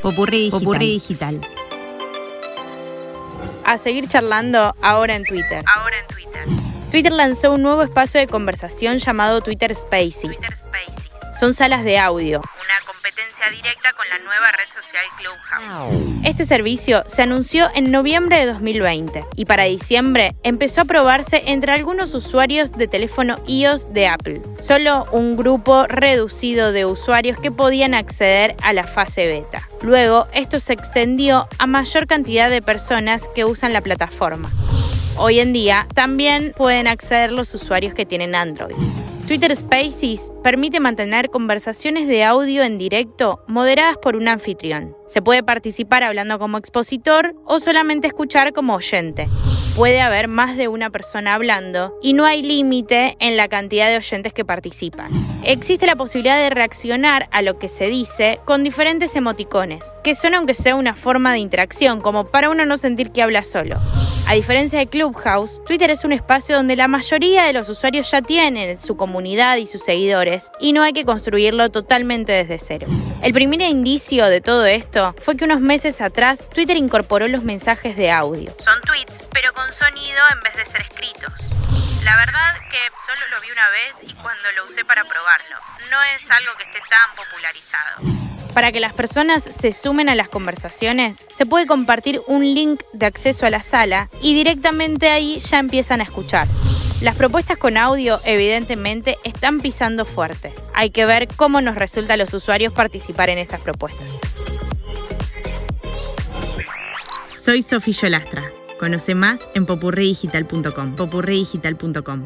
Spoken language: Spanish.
Popurrí digital. A seguir charlando ahora en Twitter. Ahora en Twitter. Twitter lanzó un nuevo espacio de conversación llamado Twitter Spaces. Twitter Spaces. Son salas de audio. Una directa con la nueva red social Clubhouse. Este servicio se anunció en noviembre de 2020 y para diciembre empezó a probarse entre algunos usuarios de teléfono iOS de Apple. Solo un grupo reducido de usuarios que podían acceder a la fase beta. Luego, esto se extendió a mayor cantidad de personas que usan la plataforma. Hoy en día también pueden acceder los usuarios que tienen Android. Twitter Spaces permite mantener conversaciones de audio en directo moderadas por un anfitrión. Se puede participar hablando como expositor o solamente escuchar como oyente. Puede haber más de una persona hablando y no hay límite en la cantidad de oyentes que participan. Existe la posibilidad de reaccionar a lo que se dice con diferentes emoticones, que son aunque sea una forma de interacción, como para uno no sentir que habla solo. A diferencia de Clubhouse, Twitter es un espacio donde la mayoría de los usuarios ya tienen su comunidad y sus seguidores, y no hay que construirlo totalmente desde cero. El primer indicio de todo esto fue que unos meses atrás Twitter incorporó los mensajes de audio. Son tweets, pero con sonido en vez de ser escritos. La verdad que solo lo vi una vez y cuando lo usé para probarlo. No es algo que esté tan popularizado. Para que las personas se sumen a las conversaciones, se puede compartir un link de acceso a la sala y directamente ahí ya empiezan a escuchar. Las propuestas con audio evidentemente están pisando fuerte. Hay que ver cómo nos resulta a los usuarios participar en estas propuestas. Soy Sofía Yolastra. Conoce más en popurridigital.com. popurridigital.com.